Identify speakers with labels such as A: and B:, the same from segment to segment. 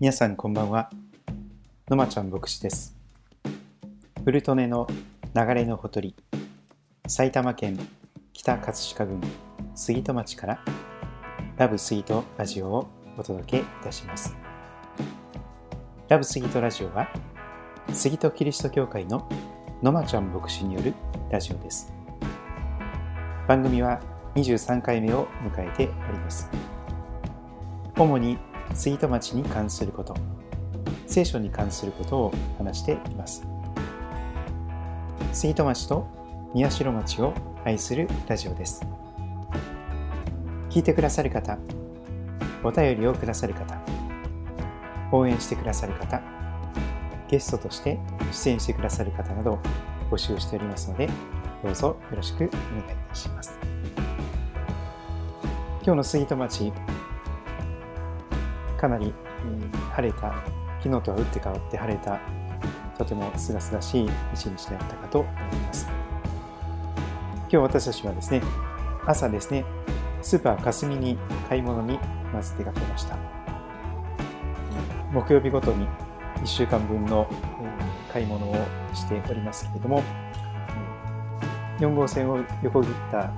A: 皆さんこんばんは。のまちゃん牧師です。ウルトネの流れのほとり埼玉県北葛飾郡杉戸町からラブスイートラジオをお届けいたします。ラブスイートラジオは杉戸キリスト教会ののまちゃん牧師によるラジオです。番組は23回目を迎えております。主に杉戸町に関すること聖書に関することを話しています。杉戸町と宮代町を愛するラジオです。聞いてくださる方お便りをくださる方応援してくださる方ゲストとして出演してくださる方など募集しておりますのでどうぞよろしくお願いいたします。今日の杉戸町かなり、晴れた、昨日とは打って変わって晴れた、とても清々しい一日であったかと思います。今日私たちはですね、朝ですね、スーパー霞に買い物にまず出かけました。木曜日ごとに1週間分の買い物をしておりますけれども、4号線を横切った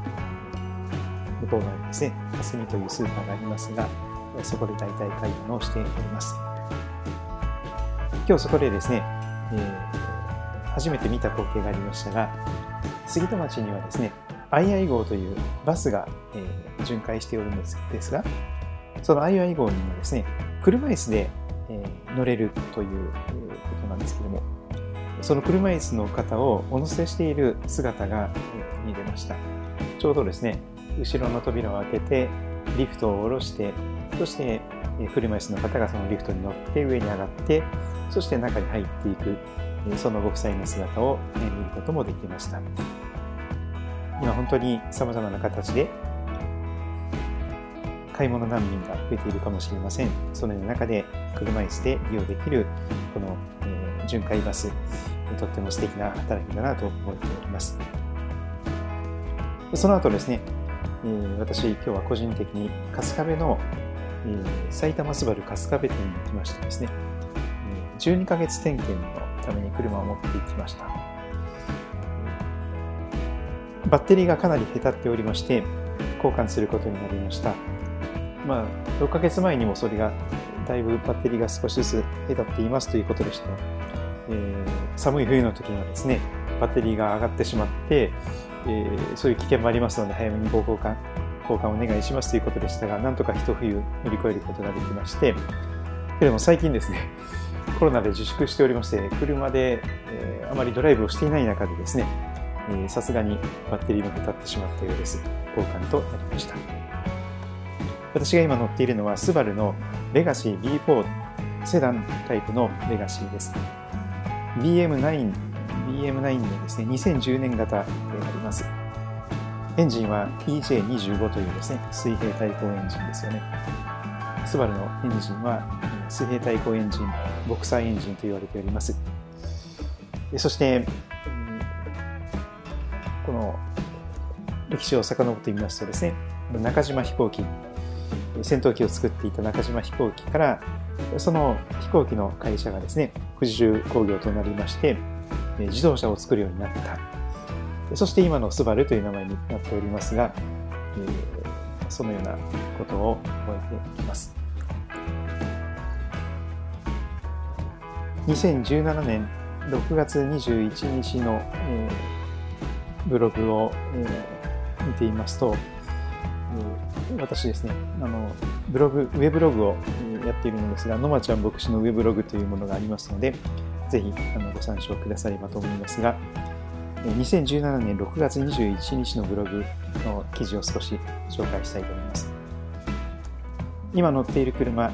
A: 向こう側にですね、霞というスーパーがありますが、そこで大体買い物をしております。今日そこでですね、えー、初めて見た光景がありましたが、杉戸町にはですね、II 号というバスが、えー、巡回しておるのですが、その II 号にはですね、車椅子で、えー、乗れるということなんですけども、その車椅子の方をお乗せしている姿が見れました。ちょうどですね、後ろの扉を開けて、リフトを下ろして、そして、車椅子の方がそのリフトに乗って上に上がって、そして中に入っていく、そのご夫妻の姿を見ることもできました。今本当に様々な形で買い物難民が増えているかもしれません。そのような中で車椅子で利用できるこの、え、巡回バス、とっても素敵な働きだなと思っております。その後ですね、え、私今日は個人的に春日部のえ、埼玉スバル春日部店に行きましてですね、え、12ヶ月点検のために車を持って行きました。バッテリーがかなりへたっておりまして、交換することになりました。まあ、6ヶ月前にもそれが、だいぶバッテリーが少しずつへたっていますということでした。えー、寒い冬の時にはですね、バッテリーが上がってしまって、えー、そういう危険もありますので、早めにご交換交換お願いしますということでしたが、なんとか一冬乗り越えることができまして、けれども最近ですね、コロナで自粛しておりまして、車で、えー、あまりドライブをしていない中でですね、さすがにバッテリーも立ってしまったようです。交換となりました。私が今乗っているのは、スバルのレガシー B4 セダンタイプのレガシーです。BM9、BM9 のですね、2010年型。エンジンは EJ25 というですね、水平対向エンジンですよね。スバルのエンジンは水平対向エンジン、ボクサーエンジンと言われております。そして、この歴史を遡ってみますとですね、中島飛行機、戦闘機を作っていた中島飛行機から、その飛行機の会社がですね、富士重工業となりまして、自動車を作るようになったそして今のスバルという名前になっておりますが、えー、そのようなことを覚えています。2017年6月21日の、えー、ブログを、えー、見ていますと、えー、私ですね、あの、ブログ、ウェブログをやっているのですが、のまちゃん牧師のウェブログというものがありますので、ぜひあのご参照くださればと思いますが、2017年6月21日のブログの記事を少し紹介したいと思います。今乗っている車、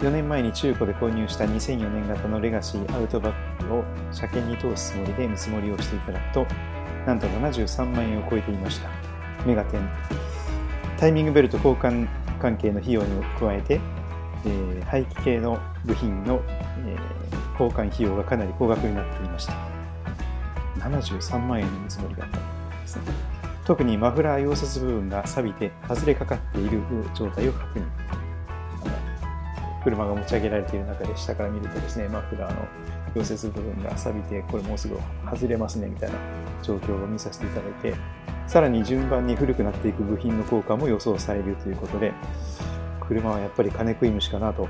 A: 4年前に中古で購入した2004年型のレガシーアウトバックを車検に通すつもりで見積もりをしていただくと、なんと73万円を超えていました。メガテン。タイミングベルト交換関係の費用に加えて、えー、排気系の部品の、えー、交換費用がかなり高額になっていました。73万円の見積もりだったんですね。特にマフラー溶接部分が錆びて外れかかっている状態を確認。車が持ち上げられている中で下から見るとですね、マフラーの溶接部分が錆びて、これもうすぐ外れますねみたいな状況を見させていただいて、さらに順番に古くなっていく部品の効果も予想されるということで、車はやっぱり金食い虫かなと、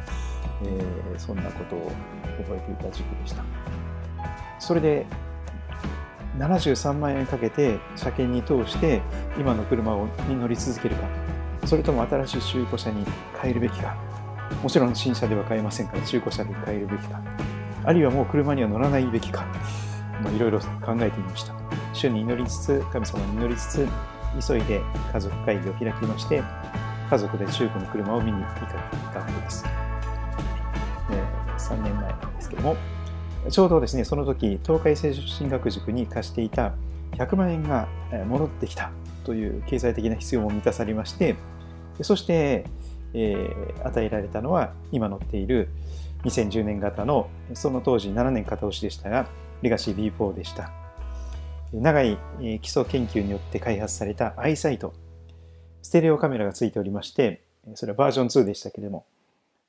A: えー、そんなことを覚えていた時期でした。それで73万円かけて車検に通して今の車に乗り続けるか。それとも新しい中古車に変えるべきか。もちろん新車では買えませんから中古車で変えるべきか。あるいはもう車には乗らないべきか。いろいろ考えてみました。主に祈りつつ神様に祈りつつ急いで家族会議を開きまして家族で中古の車を見に行かれたわけです、え、3年前なんですけども。ちょうどですねその時東海聖書進学塾に貸していた100万円が戻ってきたという経済的な必要も満たされましてそして、えー、与えられたのは今乗っている2010年型のその当時7年片押しでしたがレガシー B4 でした。長い基礎研究によって開発されたアイサイトステレオカメラがついておりましてそれはバージョン2でしたけれども、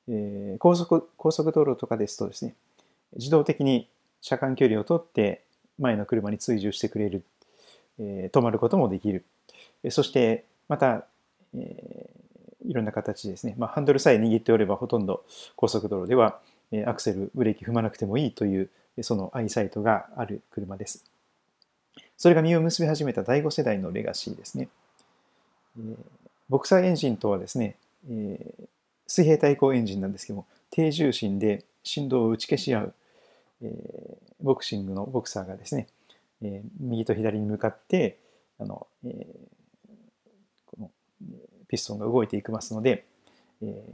A: えー、高速高速道路とかですとですね自動的に車間距離をとって前の車に追従してくれる、えー、止まることもできるそしてまた、えー、いろんな形ですね、まあ、ハンドルさえ握っておればほとんど高速道路ではアクセルブレーキ踏まなくてもいいというそのアイサイトがある車です。それが実を結び始めた第5世代のレガシーですね。えー、ボクサーエンジンとはですね、えー、水平対向エンジンなんですけども、低重心で振動を打ち消し合う、えー、ボクシングのボクサーがですね、えー、右と左に向かってあの、えー、このピストンが動いていきますので、え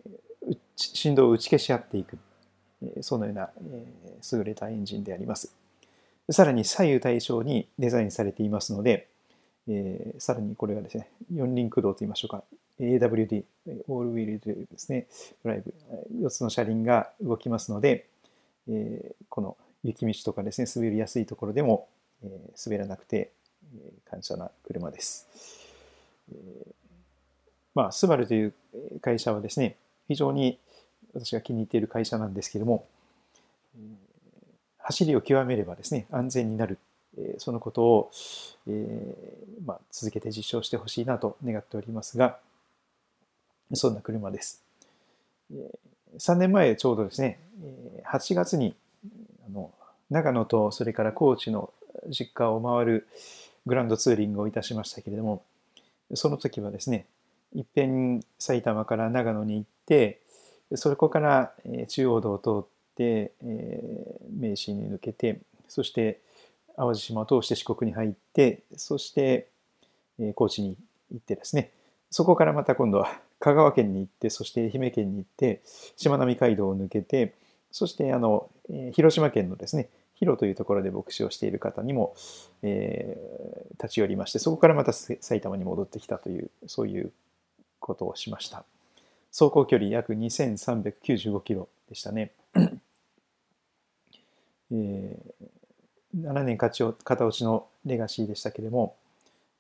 A: ー、振動を打ち消し合っていく、えー、そのような、えー、優れたエンジンであります。さらに左右対称にデザインされていますので、えー、さらにこれがですね、四輪駆動といいましょうか、AWD、オールウィールドですね、ドライブ、4つの車輪が動きますので、え、この雪道とかですね、滑りやすいところでも、え、滑らなくて、えー、感謝な車です。えー、まあ、スバルという会社はですね、非常に私が気に入っている会社なんですけれども、走りを極めればですね、安全になる、えそのことを、えーまあ、続けて実証してほしいなと願っておりますが、そんな車です。3年前ちょうどですね、8月に長野とそれから高知の実家を回るグランドツーリングをいたしましたけれども、その時はですね、いっぺん埼玉から長野に行って、そこから中央道を通って、名神に抜けて、そして淡路島を通して四国に入って、そして高知に行ってですね、そこからまた今度は香川県に行って、そして愛媛県に行って、しまなみ海道を抜けて、そしてあの、え広島県のですね、広というところで牧師をしている方にも、えー、立ち寄りまして、そこからまた埼玉に戻ってきたという、そういうことをしました。走行距離約2395キロでしたね。えー、7年片落ちのレガシーでしたけれども、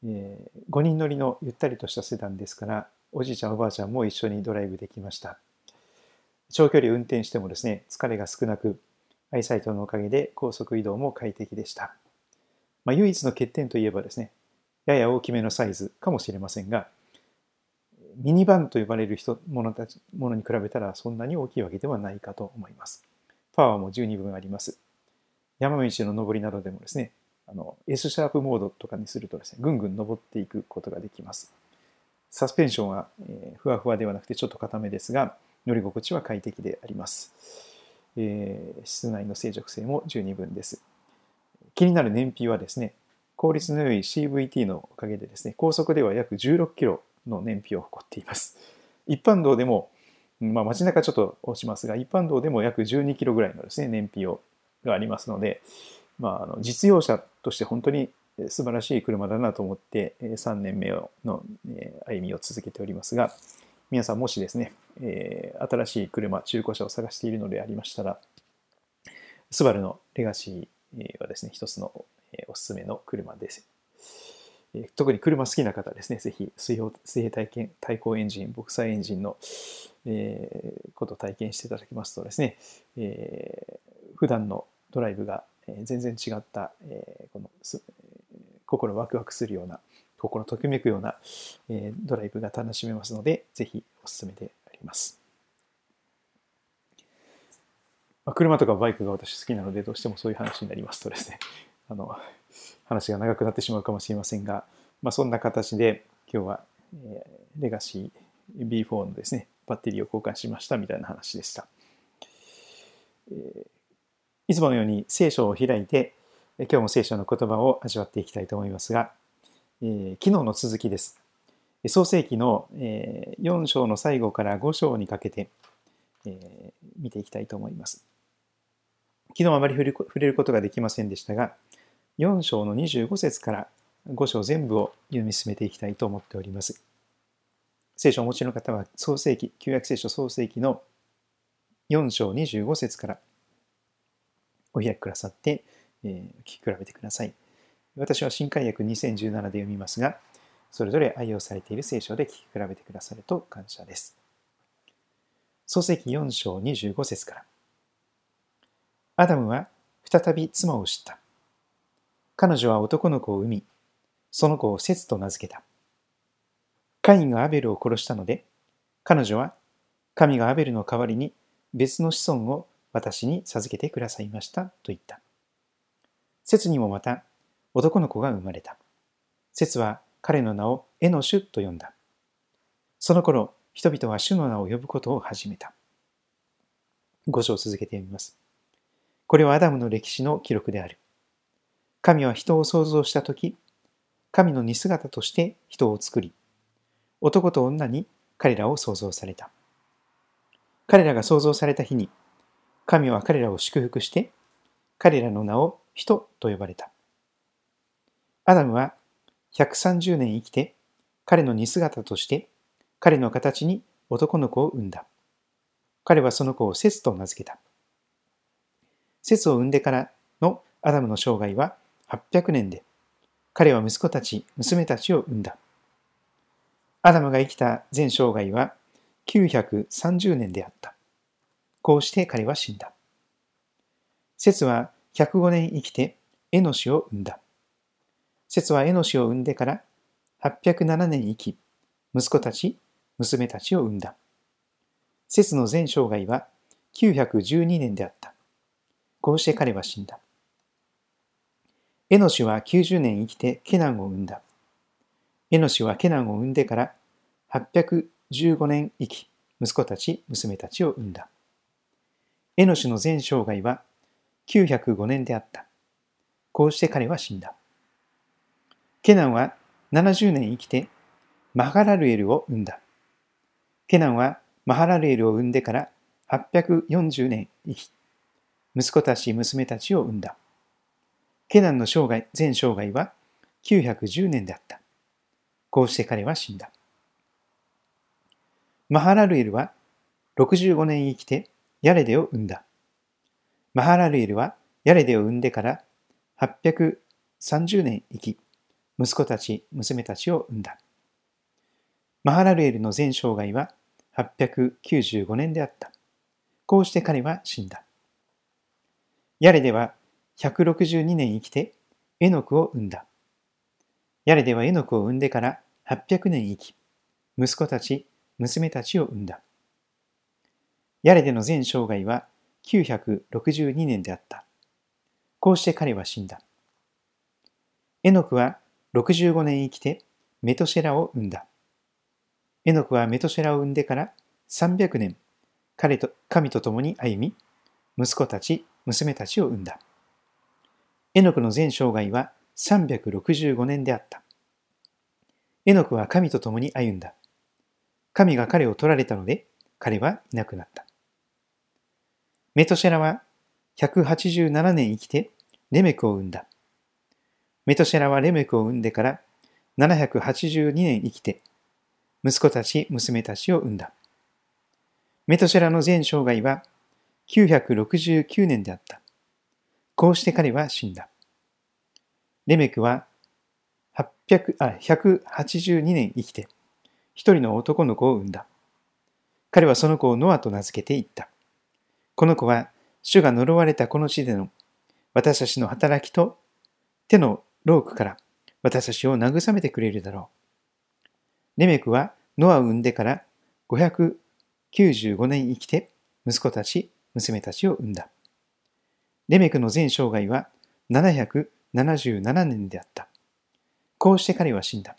A: えー、5人乗りのゆったりとしたセダンですから、おじいちゃんおばあちゃんも一緒にドライブできました。長距離運転してもですね、疲れが少なく、アイサイトのおかげで高速移動も快適でした。まあ、唯一の欠点といえばですね、やや大きめのサイズかもしれませんが、ミニバンと呼ばれる人ものたちものに比べたらそんなに大きいわけではないかと思います。パワーも十二分あります。山道の上りなどでもですね、あの S シャープモードとかにするとですね、ぐんぐん登っていくことができます。サスペンションは、えふわふわではなくてちょっと硬めですが、乗り心地は快適であります。えー、室内の静寂性も十二分です。気になる燃費はですね、効率の良い CVT のおかげでですね、高速では約16キロの燃費を誇っています。一般道でも、まあ、街中ちょっと落ちますが、一般道でも約12キロぐらいのですね、燃費をがありますので、まあ、あの実用車として本当に素晴らしい車だなと思って3年目の歩みを続けておりますが皆さんもしですね新しい車中古車を探しているのでありましたらスバルのレガシーはですね一つのおすすめの車です。特に車好きな方ですねぜひ水平水平体験対向エンジンボクサーエンジンのえ、ことを体験していただきますとですね、えー、普段のドライブが全然違った、えー、この心ワクワクするような心ときめくような、えー、ドライブが楽しめますのでぜひお勧めであります。まあ、車とかバイクが私好きなのでどうしてもそういう話になりますとですね あの話が長くなってしまうかもしれませんが、まあ、そんな形で今日は、えー、レガシー B4 のですねバッテリーを交換しましたみたいな話でした。えー、いつものように聖書を開いて、今日も聖書の言葉を味わっていきたいと思いますが、えー、昨日の続きです。創世記のえ4章の最後から5章にかけて、えー、見ていきたいと思います。昨日あまり触れることができませんでしたが、4章の25節から5章全部を読み進めていきたいと思っております。聖書をお持ちの方は、創世記、旧約聖書創世記の4章25節からお開きくださって、えー、聞き比べてください。私は新海訳2017で読みますが、それぞれ愛用されている聖書で聞き比べてくださると感謝です。創世記4章25節から。アダムは再び妻を知った。彼女は男の子を産み、その子をセツと名付けた。カインがアベルを殺したので、彼女は神がアベルの代わりに別の子孫を私に授けてくださいましたと言った。節にもまた男の子が生まれた。節は彼の名をエノシュと呼んだ。その頃、人々は主の名を呼ぶことを始めた。五章続けてみます。これはアダムの歴史の記録である。神は人を創造したとき、神の似姿として人を作り、男と女に彼らを創造された。彼らが創造された日に、神は彼らを祝福して、彼らの名を人と呼ばれた。アダムは130年生きて、彼の似姿として、彼の形に男の子を産んだ。彼はその子をセスと名付けた。セスを産んでからのアダムの生涯は800年で、彼は息子たち、娘たちを産んだ。アダムが生きた全生涯は930年であった。こうして彼は死んだ。節は105年生きてエノシを生んだ。節はエノシを生んでから807年生き、息子たち、娘たちを生んだ。節の全生涯は912年であった。こうして彼は死んだ。エノシは90年生きてケナンを生んだ。エノシはケナンを産んでから815年生き、息子たち、娘たちを産んだ。エノシの全生涯は905年であった。こうして彼は死んだ。ケナンは70年生きてマハラルエルを産んだ。ケナンはマハラルエルを産んでから840年生き、息子たち、娘たちを産んだ。ケナンの生涯、全生涯は910年であった。こうして彼は死んだ。マハラルエルは65年生きてヤレデを産んだ。マハラルエルはヤレデを産んでから830年生き、息子たち、娘たちを産んだ。マハラルエルの全生涯は895年であった。こうして彼は死んだ。ヤレデは162年生きてエノクを産んだ。ヤレではエノクを産んでから800年生き、息子たち、娘たちを産んだ。ヤレでの全生涯は962年であった。こうして彼は死んだ。エノクは65年生きてメトシェラを産んだ。エノクはメトシェラを産んでから300年、彼と神と共に歩み、息子たち、娘たちを産んだ。エノクの全生涯は365年であった。エノクは神と共に歩んだ。神が彼を取られたので、彼はいなくなった。メトシェラは187年生きてレメクを生んだ。メトシェラはレメクを生んでから782年生きて、息子たち、娘たちを生んだ。メトシェラの全生涯は969年であった。こうして彼は死んだ。レメクは800あ182年生きて、一人の男の子を産んだ。彼はその子をノアと名付けて言った。この子は、主が呪われたこの地での私たちの働きと手のロークから私たちを慰めてくれるだろう。レメクはノアを産んでから595年生きて息子たち、娘たちを産んだ。レメクの全生涯は777年であった。こうして彼は死んだ。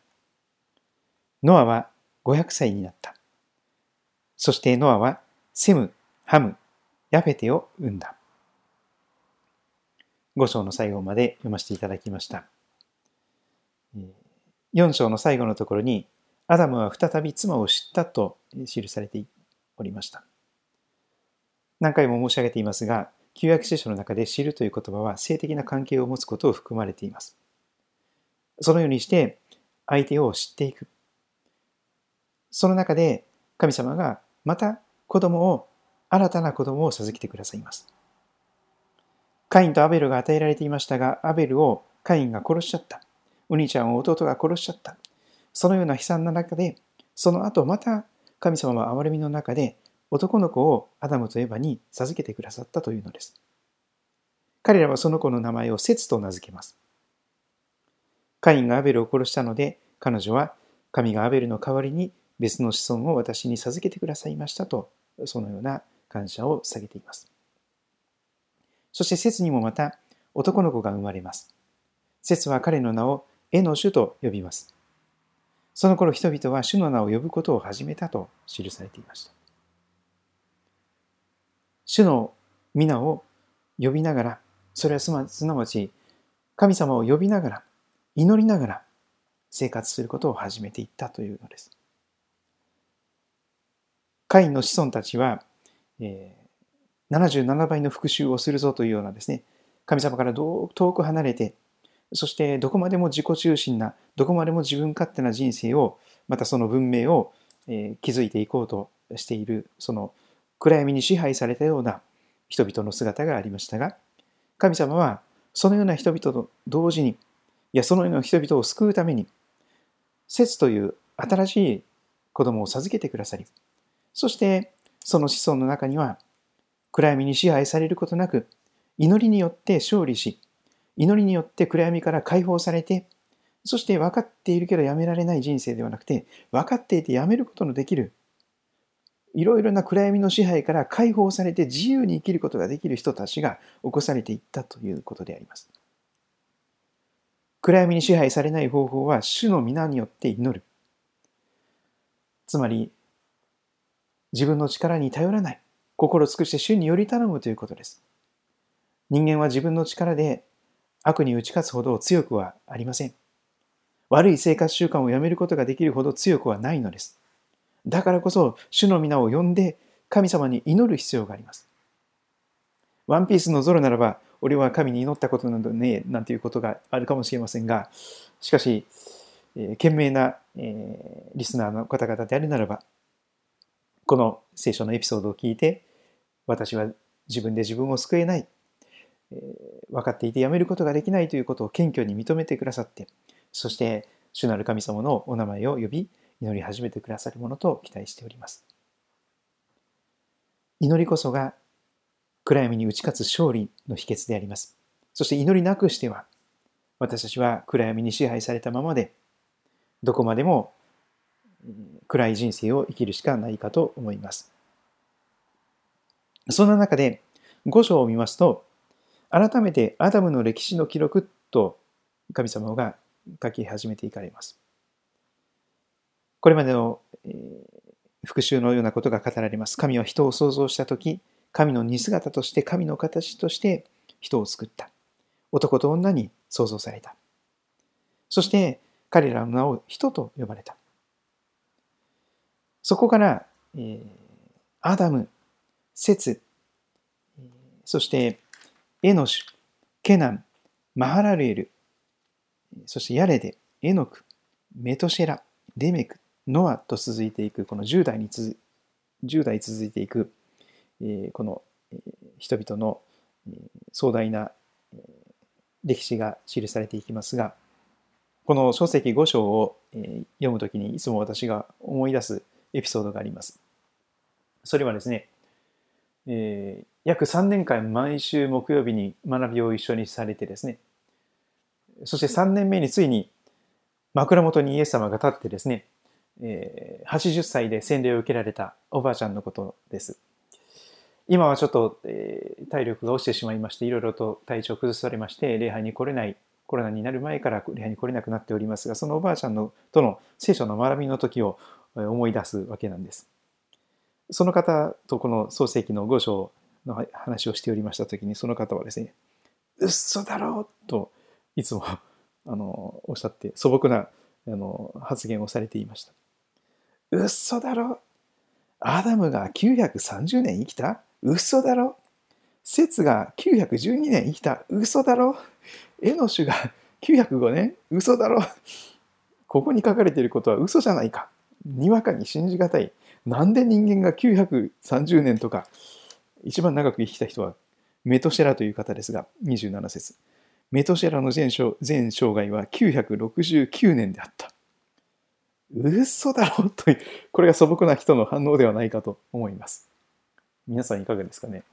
A: ノアは500歳になった。そしてノアはセム、ハム、ヤフェテを生んだ。5章の最後まで読ませていただきました。4章の最後のところに、アダムは再び妻を知ったと記されておりました。何回も申し上げていますが、旧約聖書の中で知るという言葉は性的な関係を持つことを含まれています。そのようにして相手を知っていく。その中で神様がまた子供を、新たな子供を授けてくださいます。カインとアベルが与えられていましたが、アベルをカインが殺しちゃった。お兄ちゃんを弟が殺しちゃった。そのような悲惨な中で、その後また神様は憐れみの中で男の子をアダムとエバに授けてくださったというのです。彼らはその子の名前をセツと名付けます。カインがアベルを殺したので、彼女は神がアベルの代わりに別の子孫を私に授けてくださいましたと、そのような感謝を下げています。そして節にもまた男の子が生まれます。節は彼の名をエの主と呼びます。その頃人々は主の名を呼ぶことを始めたと記されていました。主の皆を呼びながら、それはすなわち神様を呼びながら、祈りながら生活することを始めていったというのです。カインの子孫たちは、えー、77倍の復讐をするぞというようなですね、神様から遠く離れて、そしてどこまでも自己中心な、どこまでも自分勝手な人生を、またその文明を、え築いていこうとしている、その暗闇に支配されたような人々の姿がありましたが、神様はそのような人々と同時に、いや、そのような人々を救うために、節という新しい子供を授けてくださり、そしてその子孫の中には、暗闇に支配されることなく、祈りによって勝利し、祈りによって暗闇から解放されて、そして分かっているけどやめられない人生ではなくて、分かっていてやめることのできる、いろいろな暗闇の支配から解放されて自由に生きることができる人たちが起こされていったということであります。暗闇に支配されない方法は主の皆によって祈る。つまり、自分の力に頼らない。心を尽くして主により頼むということです。人間は自分の力で悪に打ち勝つほど強くはありません。悪い生活習慣をやめることができるほど強くはないのです。だからこそ、主の皆を呼んで神様に祈る必要があります。ワンピースのゾロならば、俺は神に祈ったことなどねえ、なんていうことがあるかもしれませんが、しかし、えー、賢明な、えー、リスナーの方々であるならば、この聖書のエピソードを聞いて、私は自分で自分を救えない、えー、分かっていてやめることができないということを謙虚に認めてくださって、そして主なる神様のお名前を呼び、祈り始めてくださるものと期待しております。祈りこそが暗闇に打ち勝つ勝利の秘訣であります。そして祈りなくしては、私たちは暗闇に支配されたままで、どこまでも暗い人生を生きるしかないかと思います。そんな中で、5章を見ますと、改めてアダムの歴史の記録と神様が書き始めていかれます。これまでの、えー、復讐のようなことが語られます。神は人を創造したとき、神の似姿として神の形として人を作った。男と女に創造された。そして彼らの名を人と呼ばれた。そこから、えー、アダム、セツ、そしてエノシュ、ケナン、マハラルエル、そしてヤレデ、エノク、メトシェラ、デメク、ノアと続いていく、この10代に続10代続いていく、えー、この、えー、人々の、えー、壮大な、えー、歴史が記されていきますが、この書籍5章を、えー、読むときにいつも私が思い出すエピソードがあります。それはですね、えー、約3年間毎週木曜日に学びを一緒にされてですね、そして3年目についに枕元にイエス様が立ってですね、えー、80歳で洗礼を受けられたおばあちゃんのことです。今はちょっと、えー、体力が落ちてしまいまして、いろいろと体調を崩されまして、礼拝に来れない、コロナになる前から礼拝に来れなくなっておりますが、そのおばあちゃんのとの聖書の学びの時を思い出すわけなんです。その方とこの創世記の5章の話をしておりました時に、その方はですね、嘘だろうといつも あのおっしゃって素朴なあの発言をされていました。嘘だろアダムが930年生きた？嘘だろ節が912年生きた？嘘だろエノシュが905年？嘘だろここに書かれていることは嘘じゃないか。にわかに信じがたい。なんで人間が930年とか一番長く生きた人はメトシェラという方ですが27節メトシェラの全生涯は969年であった。嘘だろという、これが素朴な人の反応ではないかと思います。皆さんいかがですかね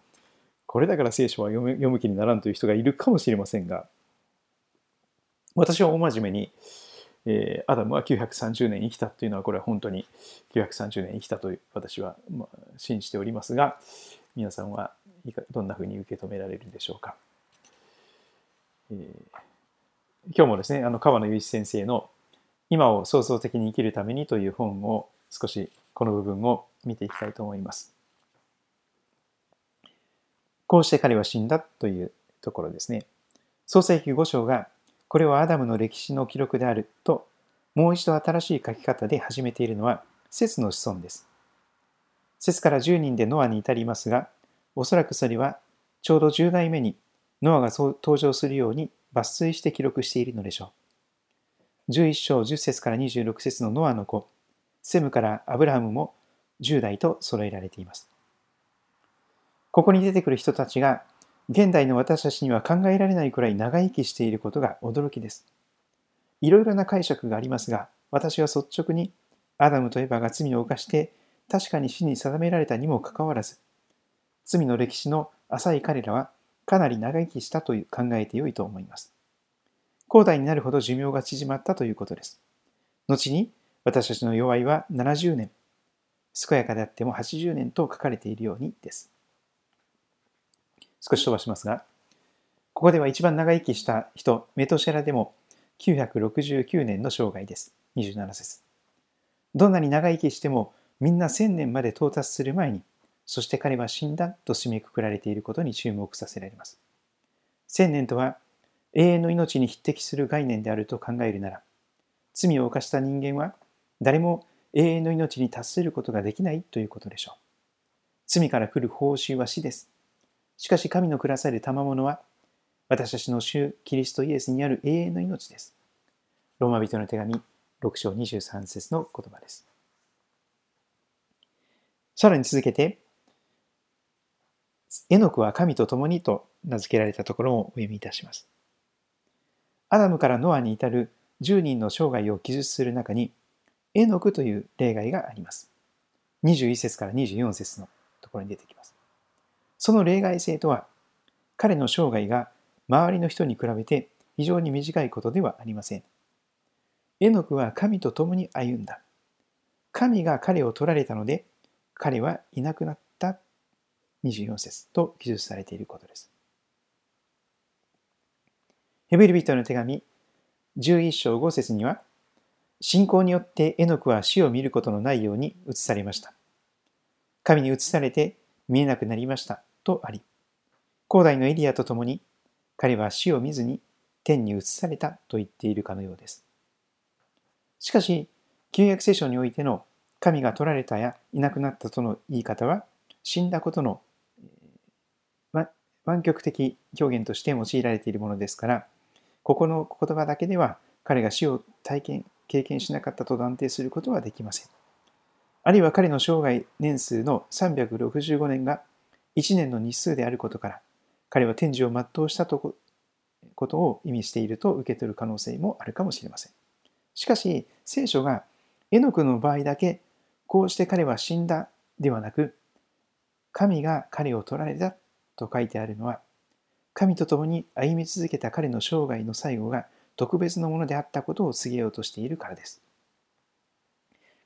A: これだから聖書は読む読む気にならんという人がいるかもしれませんが、私は大真面目に、えー、アダムは930年生きたというのは、これは本当に930年生きたと私は、まあ、信じておりますが、皆さんはどんなふうに受け止められるんでしょうか。えー、今日もですね、あの川野雄一先生の今を創造的に生きるためにという本を少しこの部分を見ていきたいと思います。こうして彼は死んだというところですね。創世記5章がこれはアダムの歴史の記録であるともう一度新しい書き方で始めているのは節の子孫です。節から10人でノアに至りますが、おそらくそれはちょうど10代目にノアが登場するように抜粋して記録しているのでしょう。11章10節から26節のノアの子、セムからアブラハムも10代と揃えられています。ここに出てくる人たちが、現代の私たちには考えられないくらい長生きしていることが驚きです。いろいろな解釈がありますが、私は率直に、アダムとエバが罪を犯して確かに死に定められたにもかかわらず、罪の歴史の浅い彼らはかなり長生きしたという考えてよいと思います。高代になるほど寿命が縮まったということです。後に、私たちの弱いは70年、健やかであっても80年と書かれているようにです。少し飛ばしますが、ここでは一番長生きした人、メトシェラでも969年の生涯です。27節どんなに長生きしてもみんな1000年まで到達する前に、そして彼は死んだと締めくくられていることに注目させられます。1000年とは永遠の命に匹敵する概念であると考えるなら、罪を犯した人間は誰も永遠の命に達することができないということでしょう。罪から来る報酬は死です。しかし神の下さる賜物は、私たちの主キリストイエスにある永遠の命です。ローマ人の手紙6章23節の言葉です。さらに続けて、エノクは神と共にと名付けられたところをお読みいたします。アダムからノアに至る10人の生涯を記述する中に、エノクという例外があります。21節から24節のところに出てきます。その例外性とは、彼の生涯が周りの人に比べて非常に短いことではありません。エノクは神と共に歩んだ。神が彼を取られたので、彼はいなくなった24節と記述されていることです。ヘブル人の手紙11章5節には、信仰によってエノクは死を見ることのないように移されました。神に移されて見えなくなりましたとあり、古代のエリアと共に彼は死を見ずに天に移されたと言っているかのようです。しかし、旧約聖書においての神が取られたやいなくなったとの言い方は、死んだことの湾曲的表現として用いられているものですから、ここの言葉だけでは彼が死を体験、経験しなかったと断定することはできません。あるいは彼の生涯年数の365年が1年の日数であることから、彼は天寿を全うしたとことを意味していると受け取る可能性もあるかもしれません。しかし、聖書がエノクの場合だけ、こうして彼は死んだではなく、神が彼を取られたと書いてあるのは、神と共に歩み続けた彼の生涯の最後が特別なものであったことを告げようとしているからです。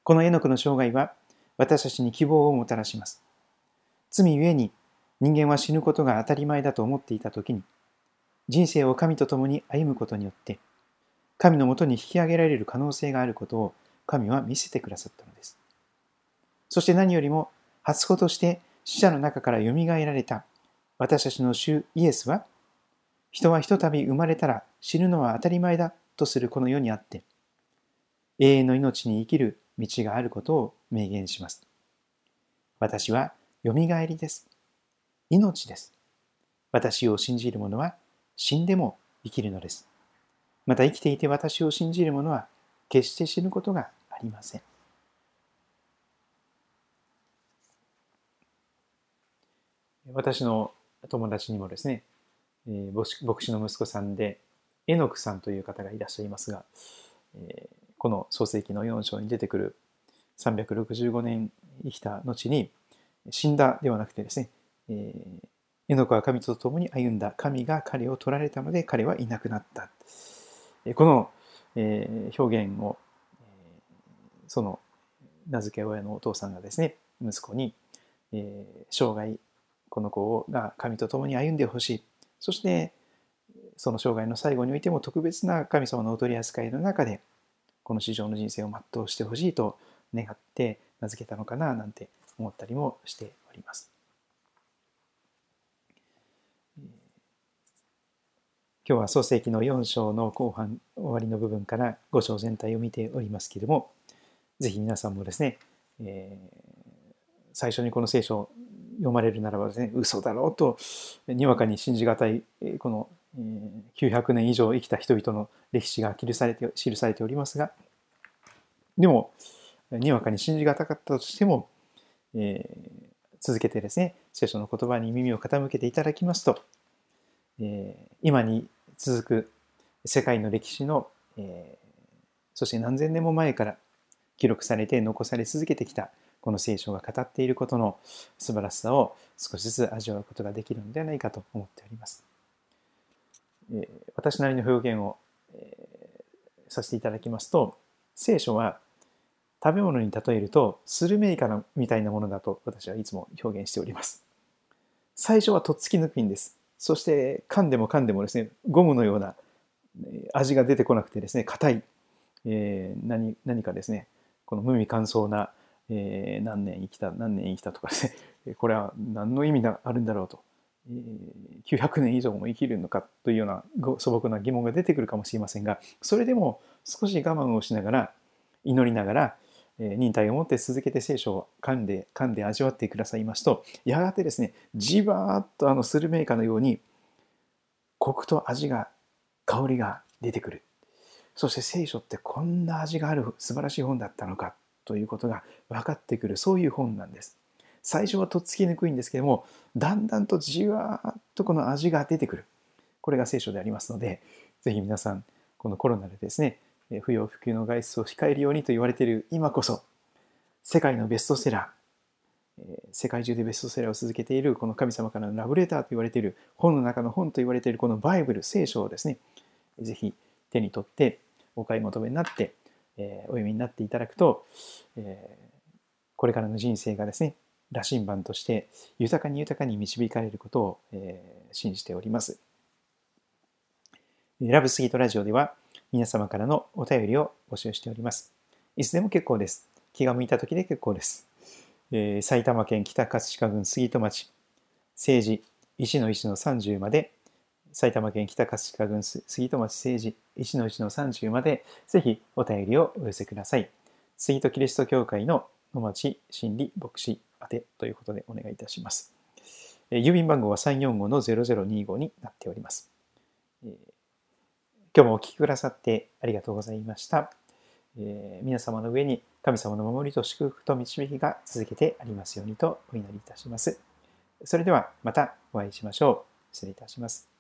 A: このエノクの生涯は私たちに希望をもたらします。罪ゆえに人間は死ぬことが当たり前だと思っていたときに、人生を神と共に歩むことによって、神のもとに引き上げられる可能性があることを神は見せてくださったのです。そして何よりも、初子として死者の中から蘇られた私たちの主イエスは、人はひとたび生まれたら死ぬのは当たり前だとするこの世にあって、永遠の命に生きる道があることを明言します。私は蘇りです。命です。私を信じる者は死んでも生きるのです。また生きていて私を信じる者は決して死ぬことがありません。私の友達にもですね、えー、牧師の息子さんで、エノクさんという方がいらっしゃいますが、えー、この創世記の4章に出てくる365年生きた後に、死んだではなくてですね、えー、エノクは神と共に歩んだ。神が彼を取られたので彼はいなくなった。この、えー、表現を、その名付け親のお父さんがですね、息子に、えー、生涯この子が神と共に歩んでほしい。そして、その生涯の最後においても特別な神様のお取り扱いの中で、この市場の人生を全うしてほしいと願って名付けたのかななんて思ったりもしております。今日は創世記の4章の後半終わりの部分から5章全体を見ておりますけれども、ぜひ皆さんもですね、えー、最初にこの聖書を読まれるならばですね、嘘だろうと、にわかに信じがたい、この900年以上生きた人々の歴史が記されて記されておりますが、でも、にわかに信じがたかったとしても、えー、続けてですね、聖書の言葉に耳を傾けていただきますと、えー、今に続く世界の歴史の、えー、そして何千年も前から記録されて残され続けてきたこの聖書が語っていることの素晴らしさを少しずつ味わうことができるのではないかと思っております。え私なりの表現を、えさせていただきますと、聖書は食べ物に例えるとスルメイカのみたいなものだと私はいつも表現しております。最初はとっつきにくいんです。そして噛んでも噛んでもですね、ゴムのような味が出てこなくてですね、硬い、えー、何何かですね、この無味乾燥なえー、何年生きた何年生きたとかですね これは何の意味があるんだろうと、えー、900年以上も生きるのかというような素朴な疑問が出てくるかもしれませんがそれでも少し我慢をしながら祈りながら、忍耐を持って続けて聖書を噛んで噛んで味わってくださいますとやがてですねじわーっとあのスルメイカのようにコクと味が香りが出てくる。そして聖書ってこんな味がある素晴らしい本だったのかということが分かってくる。そういう本なんです。最初はとっつきにくいんですけどもだんだんとじわーっとこの味が出てくる。これが聖書でありますのでぜひ皆さんこのコロナでですね不要不急の外出を控えるようにと言われている今こそ世界のベストセラー世界中でベストセラーを続けているこの神様からのラブレターと言われている本の中の本と言われているこのバイブル聖書をですねぜひ手に取ってお買い求めになってえお読みになっていただくと、えこれからの人生がですね、羅針盤として豊かに豊かに導かれることを、え信じております。ラブスギートラジオでは皆様からのお便りを募集しております。いつでも結構です。気が向いた時で結構です。えー、埼玉県北葛飾郡杉戸町、政治1の1の30まで埼玉県北葛飾郡杉戸町政治1の1の30までぜひお便りをお寄せください。杉戸キリスト教会の野町真理牧師宛てということでお願いいたします。郵便番号は345-0025になっております。今日もお聴きくださってありがとうございました。え皆様の上に神様の守りと祝福と導きが続けてありますようにとお祈りいたします。それではまたお会いしましょう。失礼いたします。